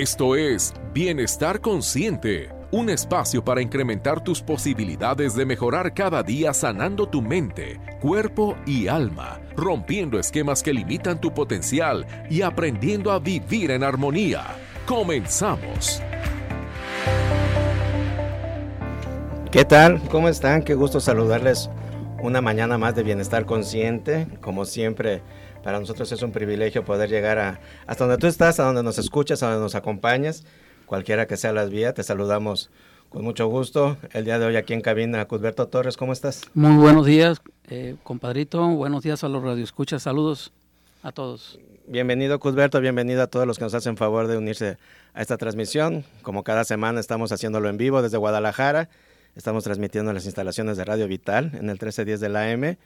Esto es Bienestar Consciente, un espacio para incrementar tus posibilidades de mejorar cada día sanando tu mente, cuerpo y alma, rompiendo esquemas que limitan tu potencial y aprendiendo a vivir en armonía. Comenzamos. ¿Qué tal? ¿Cómo están? Qué gusto saludarles una mañana más de Bienestar Consciente. Como siempre, para nosotros es un privilegio poder llegar a, hasta donde tú estás, a donde nos escuchas, a donde nos acompañas, cualquiera que sea las vías. Te saludamos con mucho gusto. El día de hoy aquí en cabina, Cusberto Torres, ¿cómo estás? Muy buenos días, eh, compadrito. Buenos días a los radioescuchas. Saludos a todos. Bienvenido, Cusberto. Bienvenido a todos los que nos hacen favor de unirse a esta transmisión. Como cada semana estamos haciéndolo en vivo desde Guadalajara. Estamos transmitiendo en las instalaciones de Radio Vital en el 1310 de la AM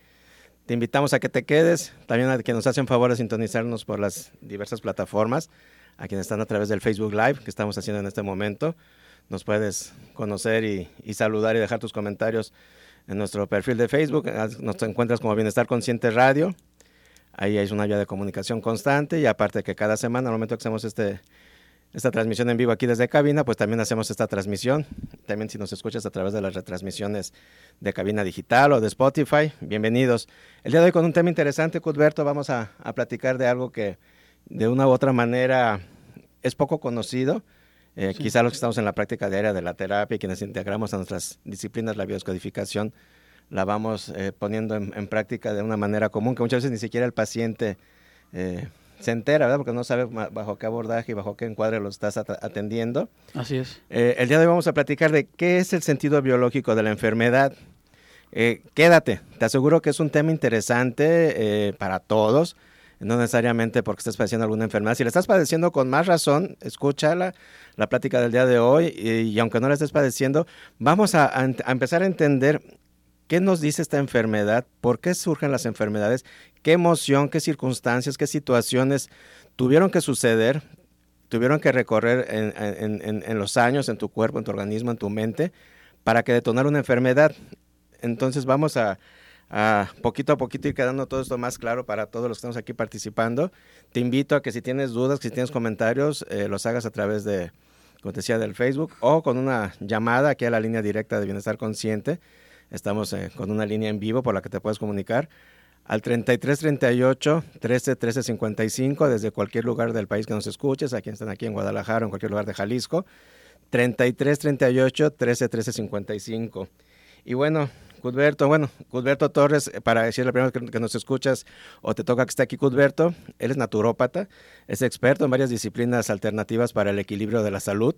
te invitamos a que te quedes, también a que nos hacen favor de sintonizarnos por las diversas plataformas, a quienes están a través del Facebook Live que estamos haciendo en este momento. Nos puedes conocer y, saludar y dejar tus comentarios en nuestro perfil de Facebook. Nos encuentras como Bienestar Consciente Radio. Ahí hay una vía de comunicación constante y aparte que cada semana, al momento que hacemos este, esta transmisión en vivo aquí desde cabina, pues también hacemos esta transmisión. También si nos escuchas a través de las retransmisiones de cabina digital o de Spotify, bienvenidos. El día de hoy con un tema interesante, Cudberto, vamos a, platicar de algo que de una u otra manera es poco conocido. Eh, quizá los que estamos en la práctica diaria de la terapia y quienes integramos a nuestras disciplinas la biodescodificación, la vamos eh, poniendo en, práctica de una manera común que muchas veces ni siquiera el paciente... Eh, se entera, ¿verdad? Porque no sabe bajo qué abordaje y bajo qué encuadre lo estás atendiendo. Así es. Eh, el día de hoy vamos a platicar de qué es el sentido biológico de la enfermedad. Eh, quédate, te aseguro que es un tema interesante eh, para todos, no necesariamente porque estés padeciendo alguna enfermedad. Si la estás padeciendo con más razón, escúchala, la plática del día de hoy, y, aunque no la estés padeciendo, vamos a empezar a entender ¿Qué nos dice esta enfermedad? ¿Por qué surgen las enfermedades? ¿Qué emoción, qué circunstancias, qué situaciones tuvieron que suceder? Tuvieron que recorrer en, los años, en tu cuerpo, en tu organismo, en tu mente, para que detonar una enfermedad. Entonces vamos a, poquito a poquito ir quedando todo esto más claro para todos los que estamos aquí participando. Te invito a que si tienes dudas, que si tienes comentarios, eh, los hagas a través de, como te decía, del Facebook o con una llamada aquí a la línea directa de Bienestar Consciente Estamos eh, con una línea en vivo por la que te puedes comunicar al 3338 13 13 55 desde cualquier lugar del país que nos escuches, a están aquí en Guadalajara o en cualquier lugar de Jalisco. 33 38 13 13 55. Y bueno, Cudberto, bueno, Cudberto Torres, eh, para decirle primero que, que nos escuchas o te toca que esté aquí Cudberto, él es naturópata, es experto en varias disciplinas alternativas para el equilibrio de la salud.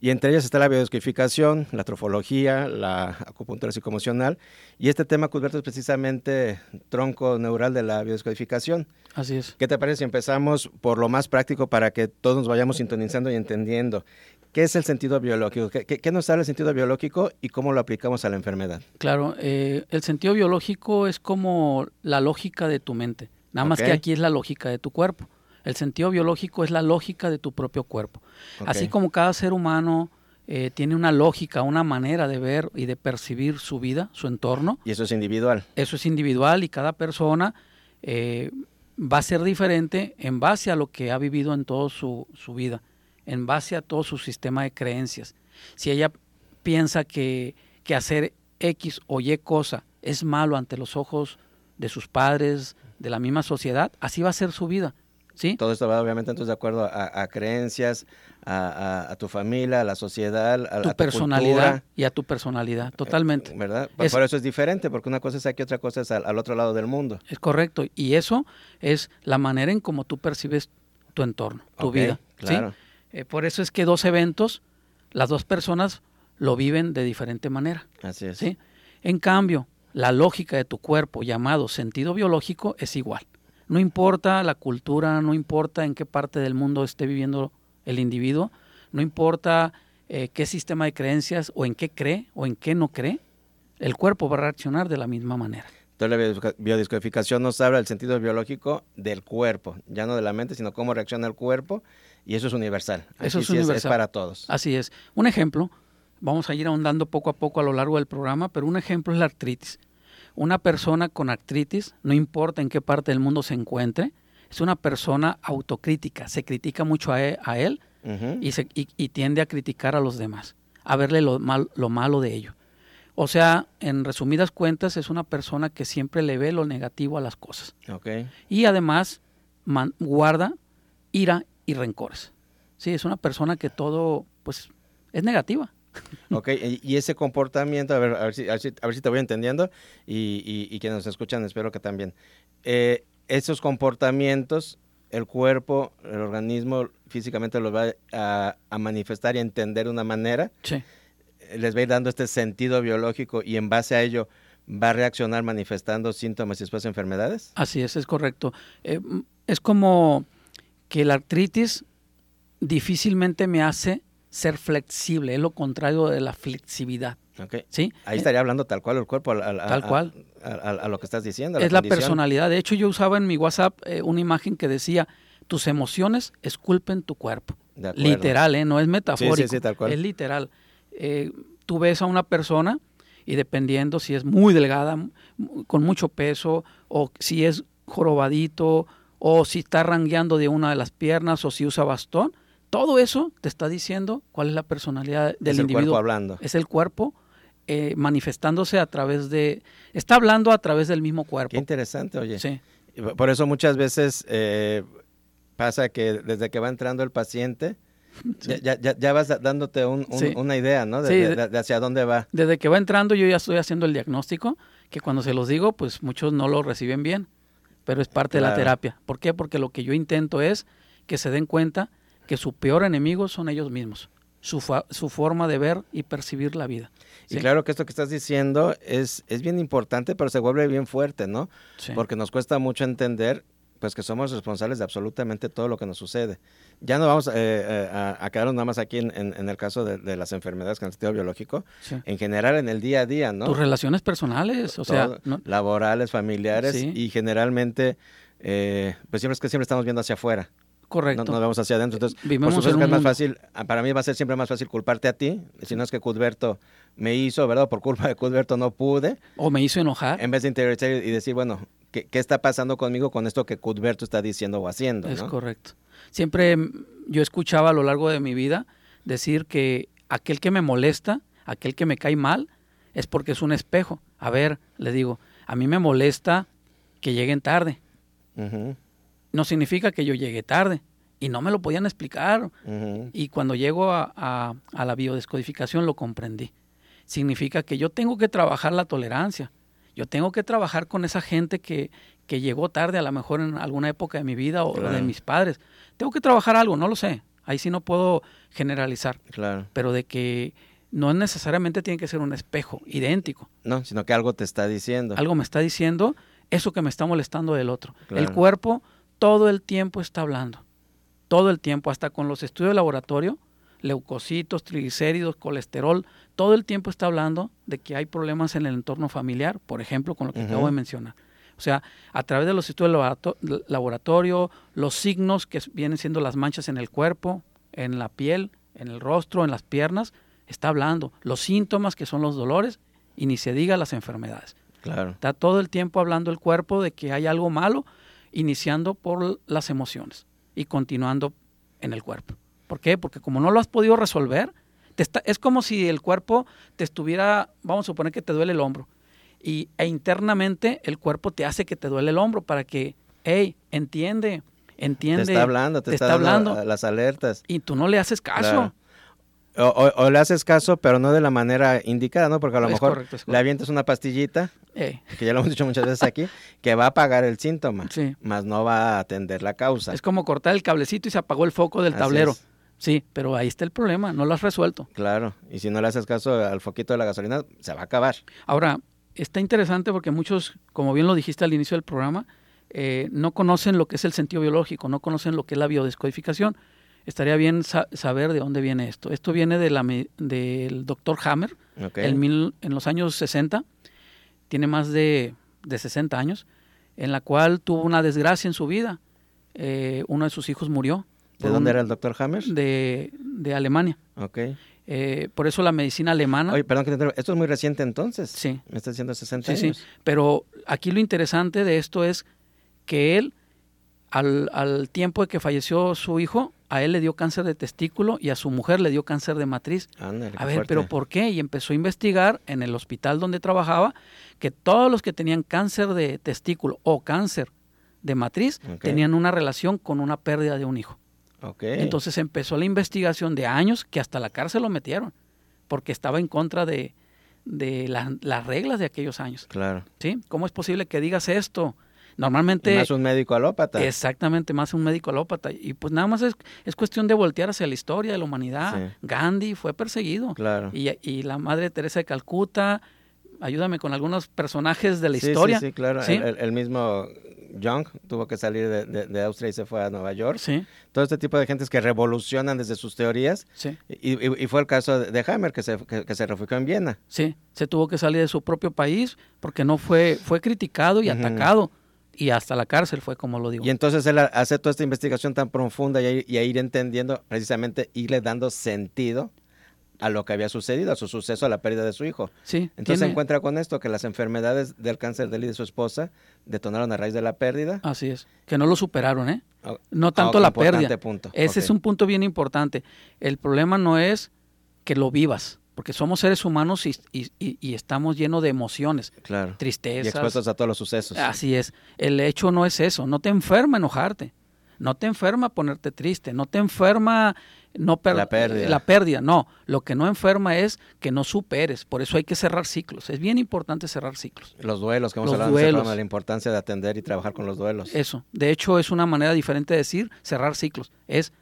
Y entre ellas está la biodescodificación, la trofología, la acupuntura psicoemocional. Y este tema, Cusberto, es precisamente tronco neural de la biodescodificación. Así es. ¿Qué te parece si empezamos por lo más práctico para que todos nos vayamos sintonizando y entendiendo? ¿Qué es el sentido biológico? ¿Qué, nos habla el sentido biológico y cómo lo aplicamos a la enfermedad? Claro, eh, el sentido biológico es como la lógica de tu mente. Nada más que aquí es la lógica de tu cuerpo. El sentido biológico es la lógica de tu propio cuerpo. Así como cada ser humano eh, tiene una lógica, una manera de ver y de percibir su vida, su entorno. Y eso es individual. Eso es individual y cada persona eh, va a ser diferente en base a lo que ha vivido en toda su, su vida, en base a todo su sistema de creencias. Si ella piensa que, que hacer X o Y cosa es malo ante los ojos de sus padres, de la misma sociedad, así va a ser su vida. Todo esto va obviamente entonces de acuerdo a, creencias, a, tu familia, a la sociedad, a tu personalidad y a tu personalidad, totalmente. Eh, ¿Verdad? Por eso es diferente, porque una cosa es aquí, otra cosa es al, otro lado del mundo. Es correcto, y eso es la manera en cómo tú percibes tu entorno, tu vida. Claro. Eh, por eso es que dos eventos, las dos personas lo viven de diferente manera. Así es. ¿sí? En cambio, la lógica de tu cuerpo, llamado sentido biológico, es igual. No importa la cultura, no importa en qué parte del mundo esté viviendo el individuo, no importa eh, qué sistema de creencias o en qué cree o en qué no cree, el cuerpo va a reaccionar de la misma manera. Entonces la biodescodificación nos habla del sentido biológico del cuerpo, ya no de la mente, sino cómo reacciona el cuerpo y eso es universal. eso es universal. Es, para todos. Así es. Un ejemplo, vamos a ir ahondando poco a poco a lo largo del programa, pero un ejemplo es la artritis. Una persona con artritis, no importa en qué parte del mundo se encuentre, es una persona autocrítica, se critica mucho a e, él, y, se, y, tiende a criticar a los demás, a verle lo, mal, lo malo de ello. O sea, en resumidas cuentas, es una persona que siempre le ve lo negativo a las cosas. Y además guarda ira y rencores. Sí, es una persona que todo, pues, es negativa. Ok, y ese comportamiento, a ver, a ver, si, a ver, si, te voy entendiendo y, y, quienes nos escuchan, espero que también. Eh, esos comportamientos, el cuerpo, el organismo físicamente los va a, a, manifestar y entender de una manera. Sí. Les va a ir dando este sentido biológico y en base a ello va a reaccionar manifestando síntomas y después enfermedades. Así es, es correcto. Eh, es como que la artritis difícilmente me hace ser flexible, es lo contrario de la flexibilidad. ¿Sí? Ahí estaría hablando tal cual el cuerpo, tal cual. A, lo que estás diciendo. es la personalidad. De hecho, yo usaba en mi WhatsApp eh, una imagen que decía, tus emociones esculpen tu cuerpo. Literal, ¿eh? no es metafórico. Es literal. Eh, tú ves a una persona y dependiendo si es muy delgada, con mucho peso, o si es jorobadito, o si está rangueando de una de las piernas, o si usa bastón, todo eso te está diciendo cuál es la personalidad del es el Cuerpo hablando. Es el cuerpo eh, manifestándose a través de... Está hablando a través del mismo cuerpo. Qué interesante, oye. Sí. Por eso muchas veces eh, pasa que desde que va entrando el paciente, ya, ya, ya, vas dándote una idea, ¿no? De, hacia dónde va. Desde que va entrando yo ya estoy haciendo el diagnóstico, que cuando se los digo, pues muchos no lo reciben bien, pero es parte de la terapia. ¿Por qué? Porque lo que yo intento es que se den cuenta que su peor enemigo son ellos mismos, su, su forma de ver y percibir la vida. Y claro que esto que estás diciendo es, es bien importante, pero se vuelve bien fuerte, ¿no? Porque nos cuesta mucho entender pues que somos responsables de absolutamente todo lo que nos sucede. Ya no vamos eh, eh, a, quedarnos nada más aquí en, en, el caso de, las enfermedades con el sentido biológico, en general en el día a día, ¿no? Tus relaciones personales, o sea... Laborales, familiares y generalmente, eh, pues siempre es que siempre estamos viendo hacia afuera. Correcto. No nos vemos hacia adentro. Entonces, por supuesto que es más fácil, ah, para mí va a ser siempre más fácil culparte a ti, si no es que Cudberto me hizo, ¿verdad? Por culpa de Cudberto no pude. O me hizo enojar. En vez de interiorizar y decir, bueno, ¿qué, ¿qué, está pasando conmigo con esto que Cudberto está diciendo o haciendo? Es correcto. Siempre yo escuchaba a lo largo de mi vida decir que aquel que me molesta, aquel que me cae mal, es porque es un espejo. A ver, le digo, a mí me molesta que lleguen tarde no significa que yo llegue tarde. Y no me lo podían explicar. Y cuando llego a, la biodescodificación lo comprendí. Significa que yo tengo que trabajar la tolerancia. Yo tengo que trabajar con esa gente que, que llegó tarde, a lo mejor en alguna época de mi vida o de mis padres. Tengo que trabajar algo, no lo sé. Ahí sí no puedo generalizar. Claro. Pero de que no necesariamente tiene que ser un espejo idéntico. No, sino que algo te está diciendo. Algo me está diciendo eso que me está molestando del otro. El cuerpo todo el tiempo está hablando. Todo el tiempo, hasta con los estudios de laboratorio, leucocitos, triglicéridos, colesterol, todo el tiempo está hablando de que hay problemas en el entorno familiar, por ejemplo, con lo que acabo de mencionar. O sea, a través de los estudios de laboratorio, los signos que vienen siendo las manchas en el cuerpo, en la piel, en el rostro, en las piernas, está hablando. Los síntomas que son los dolores y ni se diga las enfermedades. Claro. Está todo el tiempo hablando el cuerpo de que hay algo malo iniciando por las emociones y continuando en el cuerpo. ¿Por qué? Porque como no lo has podido resolver, te está, es como si el cuerpo te estuviera, vamos a suponer que te duele el hombro, y, e internamente el cuerpo te hace que te duele el hombro para que, hey, entiende, entiende. Te está hablando, te, está, hablando las alertas. Y tú no le haces caso. O, le haces caso, pero no de la manera indicada, ¿no? Porque a lo mejor le avientas una pastillita, que ya lo hemos dicho muchas veces aquí, que va a apagar el síntoma, sí. más no va a atender la causa. Es como cortar el cablecito y se apagó el foco del tablero. Sí, pero ahí está el problema, no lo has resuelto. Claro, y si no le haces caso al foquito de la gasolina, se va a acabar. Ahora, está interesante porque muchos, como bien lo dijiste al inicio del programa, eh, no conocen lo que es el sentido biológico, no conocen lo que es la biodescodificación estaría bien saber de dónde viene esto. Esto viene de la, del doctor Hammer en, en, los años 60, tiene más de, de, 60 años, en la cual tuvo una desgracia en su vida. Eh, uno de sus hijos murió. ¿De dónde era el doctor Hammer? De, de Alemania. Ok. Eh, por eso la medicina alemana. Oye, perdón que te Esto es muy reciente entonces. Sí. Me está diciendo 60 años. Sí, sí. Pero aquí lo interesante de esto es que él al, al tiempo de que falleció su hijo, a él le dio cáncer de testículo y a su mujer le dio cáncer de matriz. Ándale, A ver, fuerte. pero ¿por qué? Y empezó a investigar en el hospital donde trabajaba que todos los que tenían cáncer de testículo o cáncer de matriz tenían una relación con una pérdida de un hijo. Entonces empezó la investigación de años que hasta la cárcel lo metieron porque estaba en contra de, de la- las reglas de aquellos años. Claro. ¿sí? ¿Cómo es posible que digas esto? Y Normalmente... más un médico alópata. Exactamente, más un médico alópata. Y pues nada más es, es cuestión de voltear hacia la historia de la humanidad. Sí. Gandhi fue perseguido. Claro. Y, y la Madre Teresa de Calcuta, ayúdame con algunos personajes de la Sí, historia. Sí, sí, claro. ¿Sí? El, mismo Young tuvo que salir de, de- de Austria y se fue a Nueva York. Sí, Todo este tipo de gentes que revolucionan desde sus teorías. sí, Y, y- y fue el caso de, Hammer, que se, que, que se refugió en Viena. sí. Se tuvo que salir de su propio país porque no fue, fue criticado y Ujú. atacado. Y hasta la cárcel fue como lo digo. Y entonces él hace toda esta investigación tan profunda y, a ir- y a ir entendiendo, precisamente, irle dando sentido a lo que había sucedido, a su suceso, a la pérdida de su hijo. sí, Entonces se encuentra con esto, que las enfermedades del cáncer de él y de su esposa detonaron a raíz de la pérdida. Así es. Que no lo superaron, ¿eh? Ah, No ah, tanto la pérdida. punto. Ese es un punto bien importante. El problema no es que lo vivas, porque somos seres humanos y, y- y- y estamos llenos de emociones, Claro. Y tristezas. expuestos a todos los sucesos. Así es. El hecho no es eso. No te enferma enojarte. No te enferma ponerte triste. No te enferma no per- La pérdida. la pérdida. No. Lo que no enferma es que no superes. Por eso hay que cerrar ciclos. Es bien importante cerrar ciclos. Los duelos, que hemos Los hablado duelos. programa, de la importancia de atender y trabajar con los duelos. Eso. De hecho, es una manera diferente de decir cerrar ciclos. Es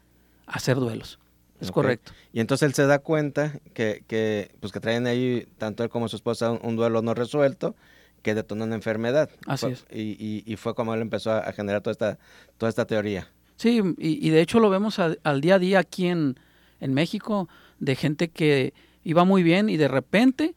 hacer duelos. Es correcto. Y entonces él se da cuenta que, que, pues que traen ahí, tanto él como su esposa, un, un duelo no resuelto que detonó una enfermedad. Así es. Y, y- y fue como él empezó a, a generar toda esta, toda esta teoría. Sí, y, y de hecho lo vemos a- al día a día aquí en, en México, de gente que iba muy bien y de repente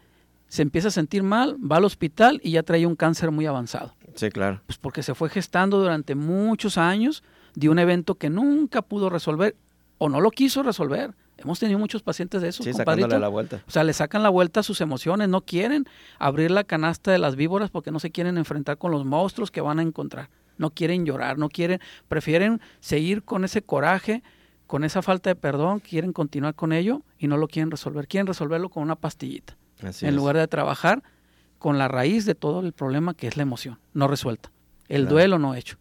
se empieza a sentir mal, va al hospital y ya trae un cáncer muy avanzado. Sí, claro. Pues porque se fue gestando durante muchos años de un evento que nunca pudo resolver o no lo quiso resolver. Hemos tenido muchos pacientes de esos, Sí, la vuelta. O sea, le sacan la vuelta a sus emociones, no quieren abrir la canasta de las víboras porque no se quieren enfrentar con los monstruos que van a encontrar. No quieren llorar, no quieren, prefieren seguir con ese coraje, con esa falta de perdón, quieren continuar con ello y no lo quieren resolver. Quieren resolverlo con una pastillita, Así en es. lugar de trabajar con la raíz de todo el problema que es la emoción, no resuelta. El Claro. duelo no hecho.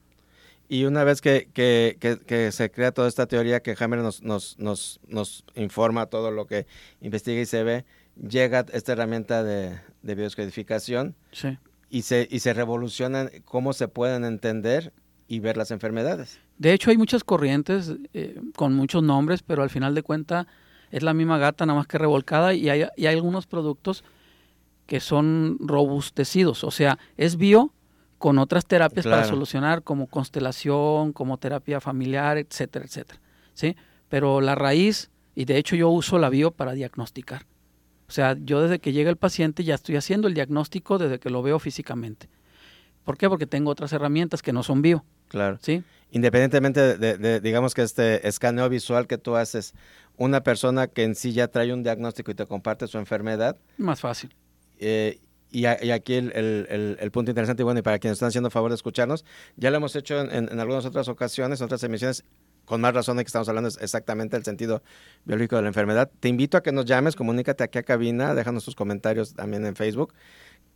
Y una vez que, que- que- que se crea toda esta teoría que Hammer nos, nos, nos, nos informa todo lo que investiga y se ve, llega esta herramienta de, de biodescodificación Sí. y se, y se revolucionan cómo se pueden entender y ver las enfermedades. De hecho, hay muchas corrientes eh, con muchos nombres, pero al final de cuentas es la misma gata, nada más que revolcada, y hay, y hay algunos productos que son robustecidos, o sea, es bio con otras terapias para solucionar, como constelación, como terapia familiar, etcétera, etcétera. ¿sí? Pero la raíz, y de hecho yo uso la bio para diagnosticar. O sea, yo desde que llega el paciente ya estoy haciendo el diagnóstico desde que lo veo físicamente. ¿Por qué? Porque tengo otras herramientas que no son bio. Claro. ¿sí? Independientemente de, de- de, digamos que este escaneo visual que tú haces, una persona que en sí ya trae un diagnóstico y te comparte su enfermedad, Más fácil. eh, y, a- y aquí el, punto interesante, y bueno, y para quienes están haciendo favor de escucharnos, ya lo hemos hecho en, en- en algunas otras ocasiones, en otras emisiones, con más razón de que estamos hablando exactamente del sentido biológico de la enfermedad. Te invito a que nos llames, comunícate aquí a cabina, déjanos tus comentarios también en Facebook.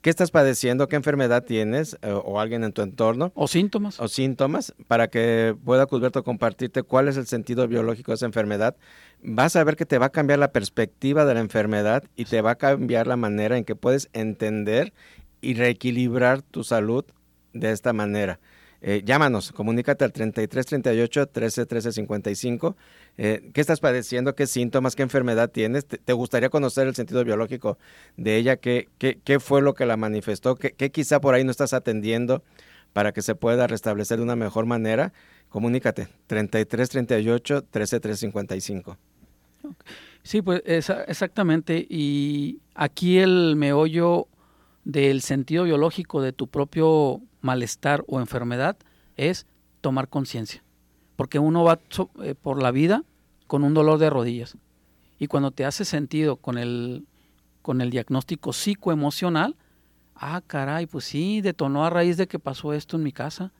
¿Qué estás padeciendo? ¿Qué enfermedad tienes? eh, o alguien en tu entorno O síntomas. o síntomas para que pueda Cusberto compartirte cuál es el sentido biológico de esa enfermedad. Vas a ver que te va a cambiar la perspectiva de la enfermedad y te va a cambiar la manera en que puedes entender y reequilibrar tu salud de esta manera. Eh, llámanos, comunícate al 33 38 13 13 55. Eh, ¿Qué estás padeciendo? ¿Qué síntomas? ¿Qué enfermedad tienes? ¿Te, gustaría conocer el sentido biológico de ella? ¿Qué, qué, qué fue lo que la manifestó? ¿Qué, ¿Qué quizá por ahí no estás atendiendo para que se pueda restablecer de una mejor manera? Comunícate, 33 38 13 13 55. Sí, pues exactamente. Y aquí el meollo del sentido biológico de tu propio malestar o enfermedad es tomar conciencia. Porque uno va eh, por la vida con un dolor de rodillas. Y cuando te hace sentido con el, con el diagnóstico psicoemocional, ah, caray, pues sí, detonó a raíz de que pasó esto en mi casa.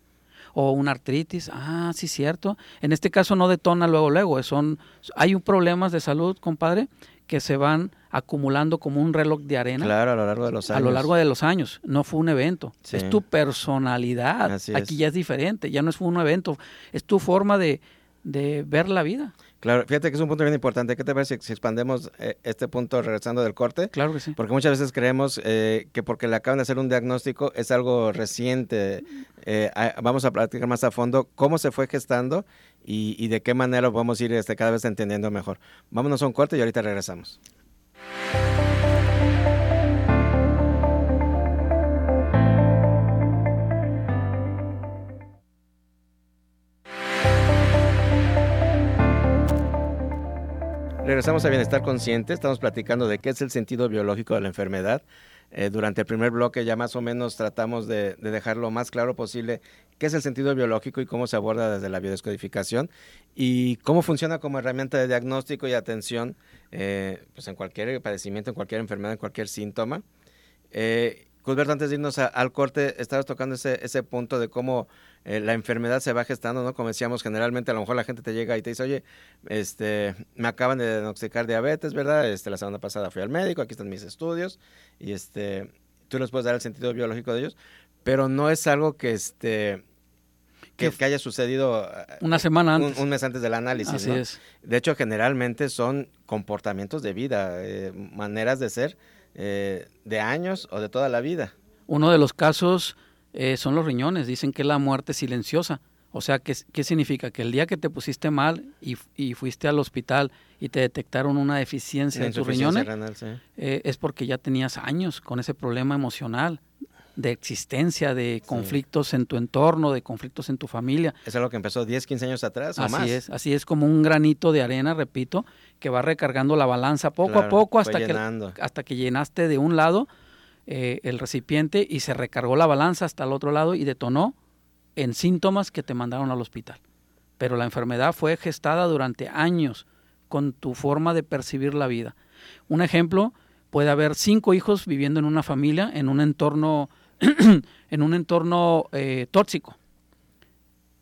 o una artritis, ah, sí, cierto. En este caso no detona luego, luego, son, hay problemas de salud, compadre, que se van acumulando como un reloj de arena. Claro, a lo largo de los años. A lo largo de los años. No fue un evento. Es tu personalidad. Aquí ya es diferente. Ya no es un evento. Es tu forma de, de ver la vida. Claro, fíjate que es un punto bien importante. ¿Qué te parece si expandemos eh, este punto regresando del corte? Claro que sí. Porque muchas veces creemos eh, que porque le acaban de hacer un diagnóstico es algo reciente. Eh, vamos a platicar más a fondo cómo se fue gestando y, y de qué manera vamos a ir este, cada vez entendiendo mejor. Vámonos a un corte y ahorita regresamos. Regresamos a Bienestar Consciente, estamos platicando de qué es el sentido biológico de la enfermedad. Eh, durante el primer bloque ya más o menos tratamos de, dejar lo más claro posible qué es el sentido biológico y cómo se aborda desde la biodescodificación y cómo funciona como herramienta de diagnóstico y atención eh, pues en cualquier padecimiento, en cualquier enfermedad, en cualquier síntoma. Eh, Cusberto, antes de irnos al corte, estabas tocando ese, ese punto de cómo eh, la enfermedad se va gestando, ¿no? Como decíamos, generalmente a lo mejor la gente te llega y te dice, oye, este, me acaban de diagnosticar diabetes, ¿verdad? Este, la semana pasada fui al médico, aquí están mis estudios, y este, tú les puedes dar el sentido biológico de ellos, pero no es algo que, este, que, haya sucedido eh, una semana antes. Un, mes antes del análisis. Así es. De hecho, generalmente son comportamientos de vida, eh, maneras de ser de años o de toda la vida. Uno de los casos eh, son los riñones. Dicen que es la muerte silenciosa. O sea, ¿qué, ¿qué, significa? Que el día que te pusiste mal y, y, fuiste al hospital y te detectaron una deficiencia en tus riñones, eh, es porque ya tenías años con ese problema emocional de existencia, de conflictos en tu entorno, de conflictos en tu familia. ¿Es algo que empezó 10, 15 años atrás o así es, así es como un granito de arena, repito, que va recargando la balanza poco a poco hasta que, hasta que llenaste de un lado eh, el recipiente y se recargó la balanza hasta el otro lado y detonó en síntomas que te mandaron al hospital. Pero la enfermedad fue gestada durante años con tu forma de percibir la vida. Un ejemplo, puede haber cinco hijos viviendo en una familia en un entorno, en un entorno eh, tóxico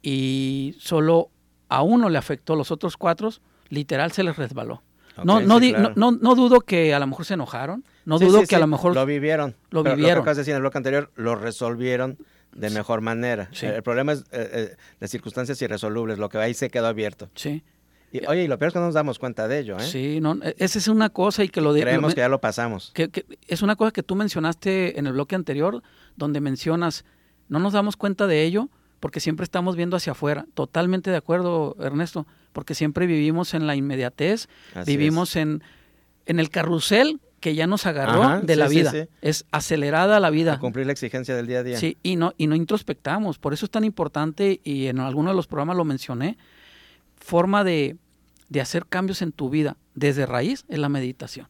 y solo a uno le afectó, los otros cuatro literal se les resbaló no, no, no, no, dudo que a lo mejor se enojaron, no dudo que a lo mejor... Lo vivieron. Lo vivieron. Lo que decir en el bloque anterior, lo resolvieron de mejor manera. El, problema es eh, eh, las circunstancias irresolubles, lo que ahí se quedó abierto. Sí. Y, oye, y lo peor es que no nos damos cuenta de ello, ¿eh? Sí, no, esa es una cosa y que lo... De, Creemos que ya lo pasamos. Que, que, es una cosa que tú mencionaste en el bloque anterior, donde mencionas, no nos damos cuenta de ello porque siempre estamos viendo hacia afuera. Totalmente de acuerdo, Ernesto porque siempre vivimos en la inmediatez, vivimos en, en el carrusel que ya nos agarró de la vida. es acelerada la vida. cumplir la exigencia del día a día. Sí, y no, y no introspectamos. Por eso es tan importante, y en alguno de los programas lo mencioné, forma de, de hacer cambios en tu vida desde raíz es la meditación.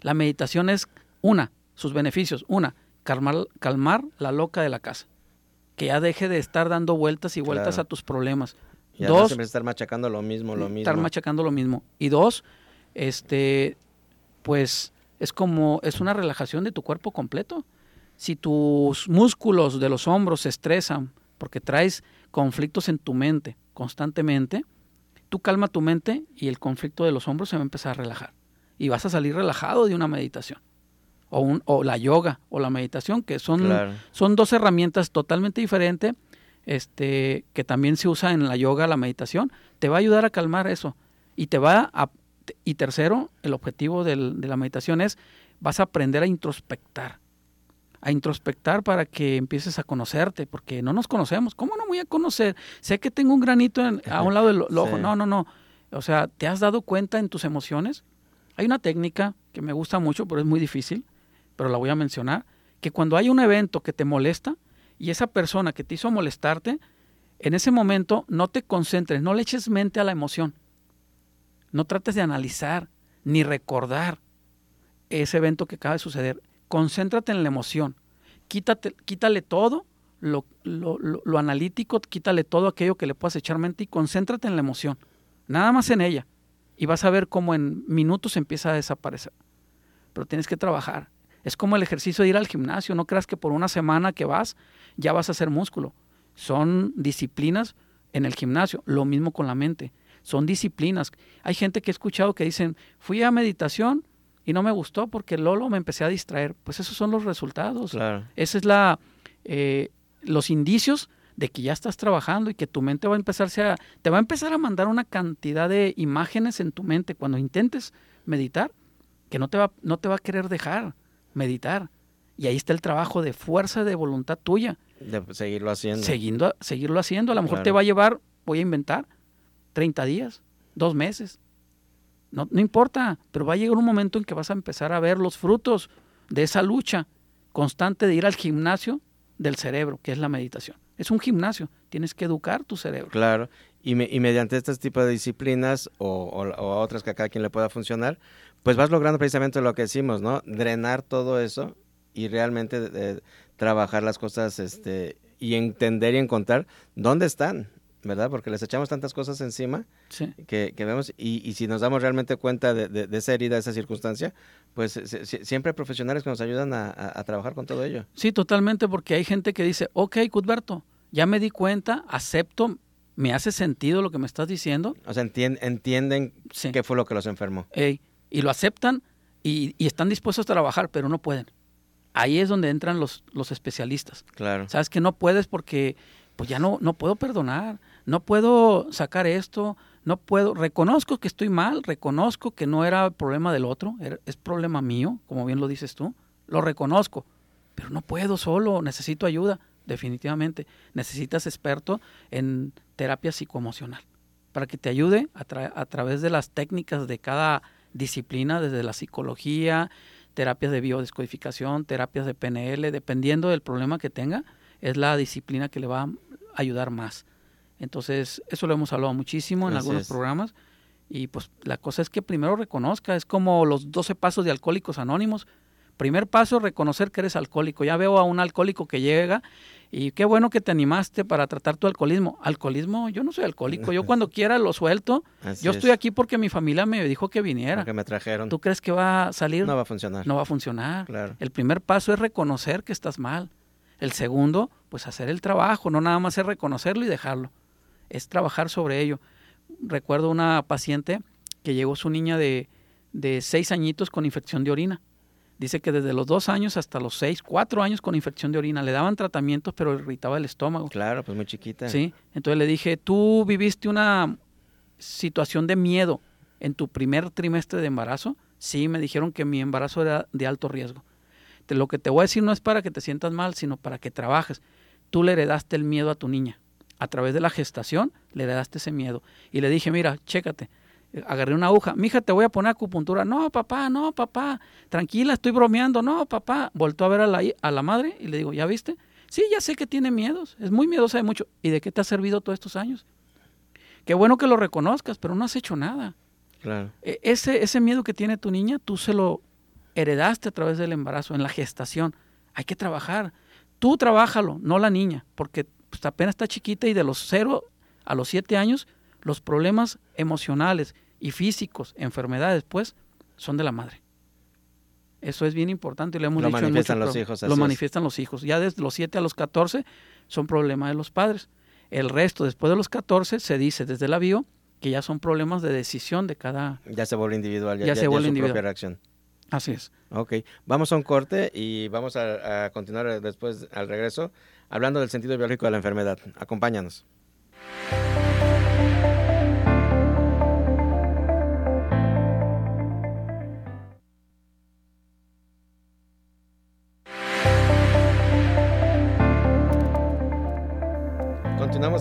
La meditación es una, sus beneficios. Una, calmar, calmar la loca de la casa. Que ya deje de estar dando vueltas y vueltas a tus problemas. Dos, siempre estar machacando lo mismo, lo mismo. Estar machacando lo mismo. Y dos, este, pues es como, es una relajación de tu cuerpo completo. Si tus músculos de los hombros se estresan porque traes conflictos en tu mente constantemente, tú calma tu mente y el conflicto de los hombros se va a empezar a relajar. Y vas a salir relajado de una meditación. O, un, o la yoga o la meditación, que son, son dos herramientas totalmente diferentes este, que también se usa en la yoga, la meditación, te va a ayudar a calmar eso. Y te va a, y tercero, el objetivo de la meditación es, vas a aprender a introspectar. A introspectar para que empieces a conocerte, porque no nos conocemos. ¿Cómo no voy a conocer? Sé que tengo un granito a un lado del ojo. No, no, no. O sea, ¿te has dado cuenta en tus emociones? Hay una técnica que me gusta mucho, pero es muy difícil, pero la voy a mencionar, que cuando hay un evento que te molesta, y esa persona que te hizo molestarte, en ese momento no te concentres, no le eches mente a la emoción. No trates de analizar ni recordar ese evento que acaba de suceder. Concéntrate en la emoción. Quítale todo lo, lo, lo, analítico, quítale todo aquello que le puedas echar mente y concéntrate en la emoción. Nada más en ella. Y vas a ver cómo en minutos empieza a desaparecer. Pero tienes que trabajar. Es como el ejercicio de ir al gimnasio. No creas que por una semana que vas ya vas a hacer músculo. son disciplinas en el gimnasio, lo mismo con la mente, son disciplinas. Hay gente que he escuchado que dicen, fui a meditación y no me gustó porque Lolo me empecé a distraer. Pues esos son los resultados. Claro. Esa es la, eh, los indicios de que ya estás trabajando y que tu mente va a empezarse a, te va a empezar a mandar una cantidad de imágenes en tu mente cuando intentes meditar, que no te va, no te va a querer dejar meditar. Y ahí está el trabajo de fuerza de voluntad tuya. De seguirlo haciendo. Seguindo, seguirlo haciendo. A lo mejor Claro. te va a llevar, voy a inventar, 30 días, dos meses. No, no importa, pero va a llegar un momento en que vas a empezar a ver los frutos de esa lucha constante de ir al gimnasio del cerebro, que es la meditación. Es un gimnasio, tienes que educar tu cerebro. Claro. Y, me- y mediante este tipo de disciplinas o, otras que a cada quien le pueda funcionar, pues vas logrando precisamente lo que decimos, ¿no? Drenar todo eso y realmente eh, trabajar las cosas este, y entender y encontrar dónde están, ¿verdad? Porque les echamos tantas cosas encima Sí. que, que vemos y, y si nos damos realmente cuenta de, de- de esa herida, de esa circunstancia, pues se- se- siempre hay profesionales que nos ayudan a, a- a trabajar con todo ello. Sí, totalmente, porque hay gente que dice, ok, Cudberto, ya me di cuenta, acepto, me hace sentido lo que me estás diciendo, O sea, entien- entienden Sí. qué fue lo que los enfermó. ey, y lo aceptan y, y están dispuestos a trabajar, pero no pueden. Ahí es donde entran los, los especialistas. Claro. Sabes que no puedes porque pues ya no, no puedo perdonar, no puedo sacar esto, no puedo, reconozco que estoy mal, reconozco que no era problema del otro, es problema mío, como bien lo dices tú, lo reconozco, pero no puedo solo, necesito ayuda, definitivamente. Necesitas experto en terapia psicoemocional para que te ayude a, a través de las técnicas de cada disciplina, desde la psicología, terapias de biodescodificación, terapias de PNL, dependiendo del problema que tenga, es la disciplina que le va a ayudar más. Entonces, eso lo hemos hablado muchísimo en Así algunos es. programas. Y pues la cosa es que primero reconozca, es como los 12 pasos de Alcohólicos Anónimos. Primer paso, reconocer que eres alcohólico. Ya veo a un alcohólico que llega y qué bueno que te animaste para tratar tu alcoholismo. Alcoholismo, yo no soy alcohólico. Yo cuando quiera lo suelto. Así yo es. estoy aquí porque mi familia me dijo que viniera. Porque me trajeron. ¿Tú crees que va a salir? No va a funcionar. no va a funcionar. Claro. El primer paso es reconocer que estás mal. El segundo, pues hacer el trabajo, no nada más es reconocerlo y dejarlo. Es trabajar sobre ello. Recuerdo una paciente que llegó su niña de, de seis añitos con infección de orina. Dice que desde los dos años hasta los seis, cuatro años con infección de orina. Le daban tratamientos, pero irritaba el estómago. Claro, pues muy chiquita. Sí, entonces le dije, tú viviste una situación de miedo en tu primer trimestre de embarazo. Sí, me dijeron que mi embarazo era de alto riesgo. Te- lo que te voy a decir no es para que te sientas mal, sino para que trabajes. Tú le heredaste el miedo a tu niña. A través de la gestación le heredaste ese miedo. Y le dije, mira, chécate. Agarré una aguja. Mija, te voy a poner acupuntura. No, papá, no, papá. Tranquila, estoy bromeando. No, papá. Voltó a ver a la, a la madre y le digo, ¿ya viste? Sí, ya sé que tiene miedos. Es muy miedosa de mucho. ¿Y de qué te ha servido todos estos años? Qué bueno que lo reconozcas, pero no has hecho nada. Claro. E- Ese, ese miedo que tiene tu niña, tú se lo heredaste a través del embarazo, en la gestación. Hay que trabajar. Tú trabájalo, no la niña, porque pues, apenas está chiquita y de los 0 a los 7 años, los problemas emocionales y físicos, enfermedades, pues, son de la madre. Eso es bien importante y lo hemos Lo dicho en manifiestan muchos los hijos, Lo es. manifiestan los hijos. Ya desde los 7 a los 14 son problemas de los padres. El resto, después de los 14, se dice desde la bio que ya son problemas de decisión de cada... Ya se vuelve individual. Ya, Ya se vuelve individual. propia reacción. Así es. Ok, vamos a un corte y vamos a, a continuar después, al regreso, hablando del sentido biológico de la enfermedad. Acompáñanos.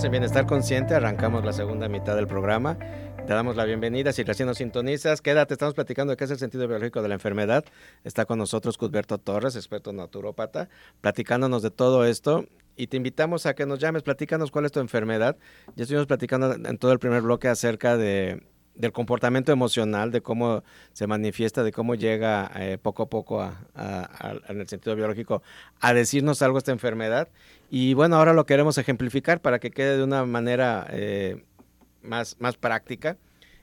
En Bienestar Consciente, arrancamos la segunda mitad del programa. Te damos la bienvenida. Si recién nos sintonizas, quédate. Estamos platicando de qué es el sentido biológico de la enfermedad. Está con nosotros Cusberto Torres, experto naturópata, platicándonos de todo esto. Y te invitamos a que nos llames, platícanos cuál es tu enfermedad. Ya estuvimos platicando en todo el primer bloque acerca de, del comportamiento emocional, de cómo se manifiesta, de cómo llega eh, poco a poco a, a- a- en el sentido biológico a decirnos algo esta enfermedad. Y bueno, ahora lo queremos ejemplificar para que quede de una manera eh, más, más práctica.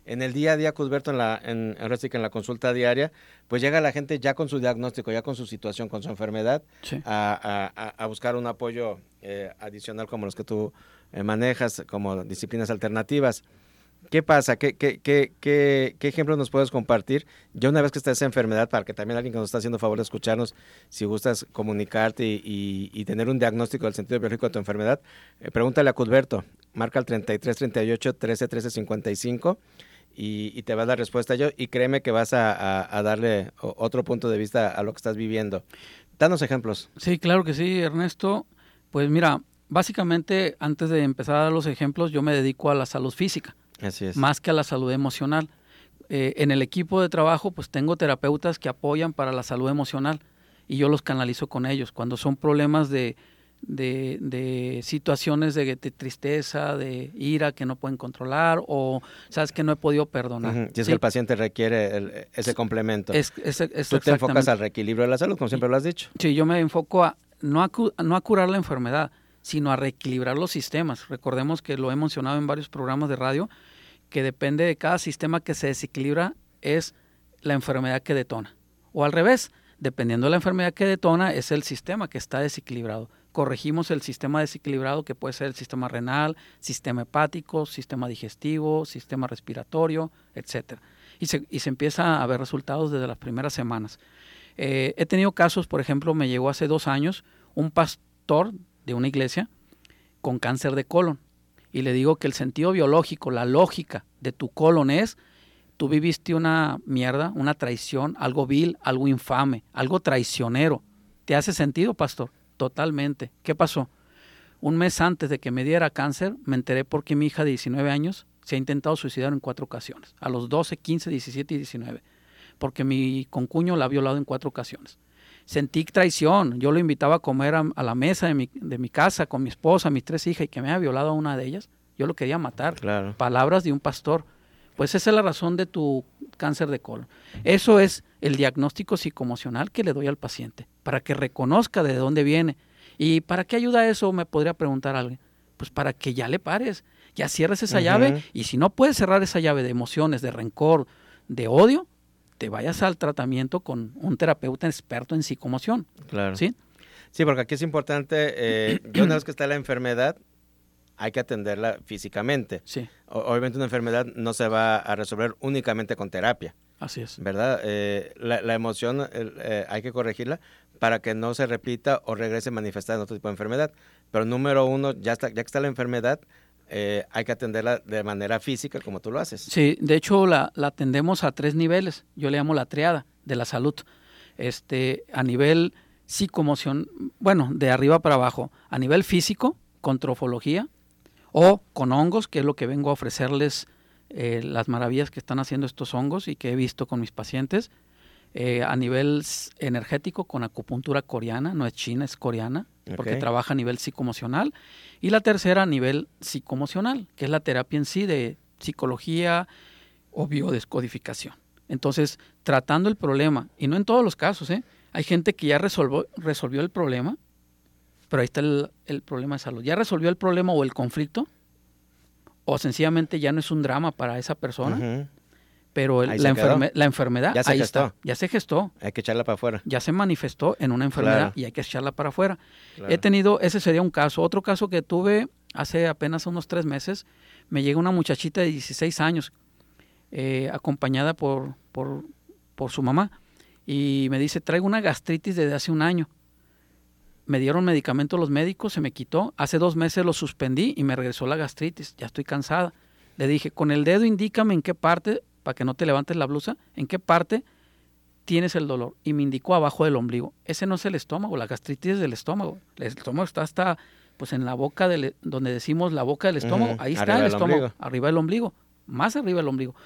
en el día a día, Cusberto, en la, en, en la consulta diaria, pues llega la gente ya con su diagnóstico, ya con su situación, con su enfermedad, a, buscar un apoyo eh, adicional como los que tú eh, manejas, como disciplinas alternativas. ¿Qué pasa? ¿Qué, qué, ejemplos nos puedes compartir? Ya una vez que está esa enfermedad, para que también alguien que nos está haciendo favor de escucharnos, si gustas comunicarte y, tener un diagnóstico del sentido biológico de tu enfermedad, eh, pregúntale a Cudberto, marca el 33 38 13 13 55 y, te va a dar respuesta yo y créeme que vas a, darle otro punto de vista a lo que estás viviendo. Danos ejemplos. Sí, claro que sí, Ernesto. Pues mira, básicamente antes de empezar a dar los ejemplos, yo me dedico a la salud física, Así es. más que a la salud emocional. Eh, en el equipo de trabajo, pues tengo terapeutas que apoyan para la salud emocional y yo los canalizo con ellos. Cuando son problemas de, de, situaciones de, tristeza, de ira que no pueden controlar o sabes que no he podido perdonar. Si es que el paciente requiere ese complemento. Es, Tú te enfocas al reequilibrio de la salud, como siempre lo has dicho. Sí, yo me enfoco a no a, no a curar la enfermedad, sino a reequilibrar los sistemas. Recordemos que lo he mencionado en varios programas de radio, que depende de cada sistema que se desequilibra es la enfermedad que detona. O al revés, dependiendo de la enfermedad que detona, es el sistema que está desequilibrado corregimos el sistema desequilibrado que puede ser el sistema renal, sistema hepático, sistema digestivo, sistema respiratorio, etc. Y se, y se empieza a ver resultados desde las primeras semanas. Eh, he tenido casos, por ejemplo, me llegó hace dos años un pastor de una iglesia con cáncer de colon y le digo que el sentido biológico, la lógica de tu colon es, tú viviste una mierda, una traición, algo vil, algo infame, algo traicionero. ¿Te hace sentido, pastor? Totalmente. ¿Qué pasó? Un mes antes de que me diera cáncer, me enteré porque mi hija de 19 años se ha intentado suicidar en cuatro ocasiones, a los 12, 15, 17 y 19, porque mi concuño la ha violado en cuatro ocasiones. Sentí traición, yo lo invitaba a comer a, la mesa de mi, de mi, casa con mi esposa, mis tres hijas, y que me haya violado a una de ellas, yo lo quería matar. Palabras de un pastor. Pues esa es la razón de tu cáncer de colon. Eso es el diagnóstico psicoemocional que le doy al paciente, para que reconozca de dónde viene. ¿Y para qué ayuda eso? Me podría preguntar alguien. Pues para que ya le pares, ya cierres esa llave y si no puedes cerrar esa llave de emociones, de rencor, de odio, te vayas al tratamiento con un terapeuta experto en psicomoción. Claro. ¿Sí? Sí, porque aquí es importante, eh, una vez que está la enfermedad, hay que atenderla físicamente. Sí. obviamente una enfermedad no se va a resolver únicamente con terapia. Así es. ¿Verdad? Eh, la, emoción eh, hay que corregirla para que no se repita o regrese manifestada en otro tipo de enfermedad. Pero número uno, ya, está, ya que está la enfermedad, eh, hay que atenderla de manera física como tú lo haces. Sí, de hecho la, atendemos a tres niveles. Yo le llamo la triada de la salud. Este, a nivel psicomoción, bueno, de arriba para abajo. A nivel físico, con trofología, o con hongos, que es lo que vengo a ofrecerles eh, las maravillas que están haciendo estos hongos y que he visto con mis pacientes. Eh, a nivel energético con acupuntura coreana, no es china, es coreana, porque trabaja a nivel psicoemocional. Y la tercera a nivel psicoemocional, que es la terapia en sí de psicología o biodescodificación. Entonces, tratando el problema, y no en todos los casos, ¿eh? hay gente que ya resolvió, resolvió el problema pero ahí está el, problema de salud. Ya resolvió el problema o el conflicto, o sencillamente ya no es un drama para esa persona, pero la, la, enfermedad ya se ahí gestó. está, ya se gestó. Hay que echarla para afuera. Ya se manifestó en una enfermedad y hay que echarla para afuera. He tenido, ese sería un caso. Otro caso que tuve hace apenas unos tres meses, me llega una muchachita de 16 años, eh, acompañada por, por, por su mamá, y me dice, traigo una gastritis desde hace un año me dieron medicamento los médicos, se me quitó. Hace dos meses lo suspendí y me regresó la gastritis. Ya estoy cansada. Le dije, con el dedo indícame en qué parte, para que no te levantes la blusa, en qué parte tienes el dolor. Y me indicó abajo del ombligo. Ese no es el estómago, la gastritis es del estómago. El estómago está hasta, pues en la boca, del, donde decimos la boca del estómago. Ahí está el estómago, arriba del ombligo, más arriba del ombligo.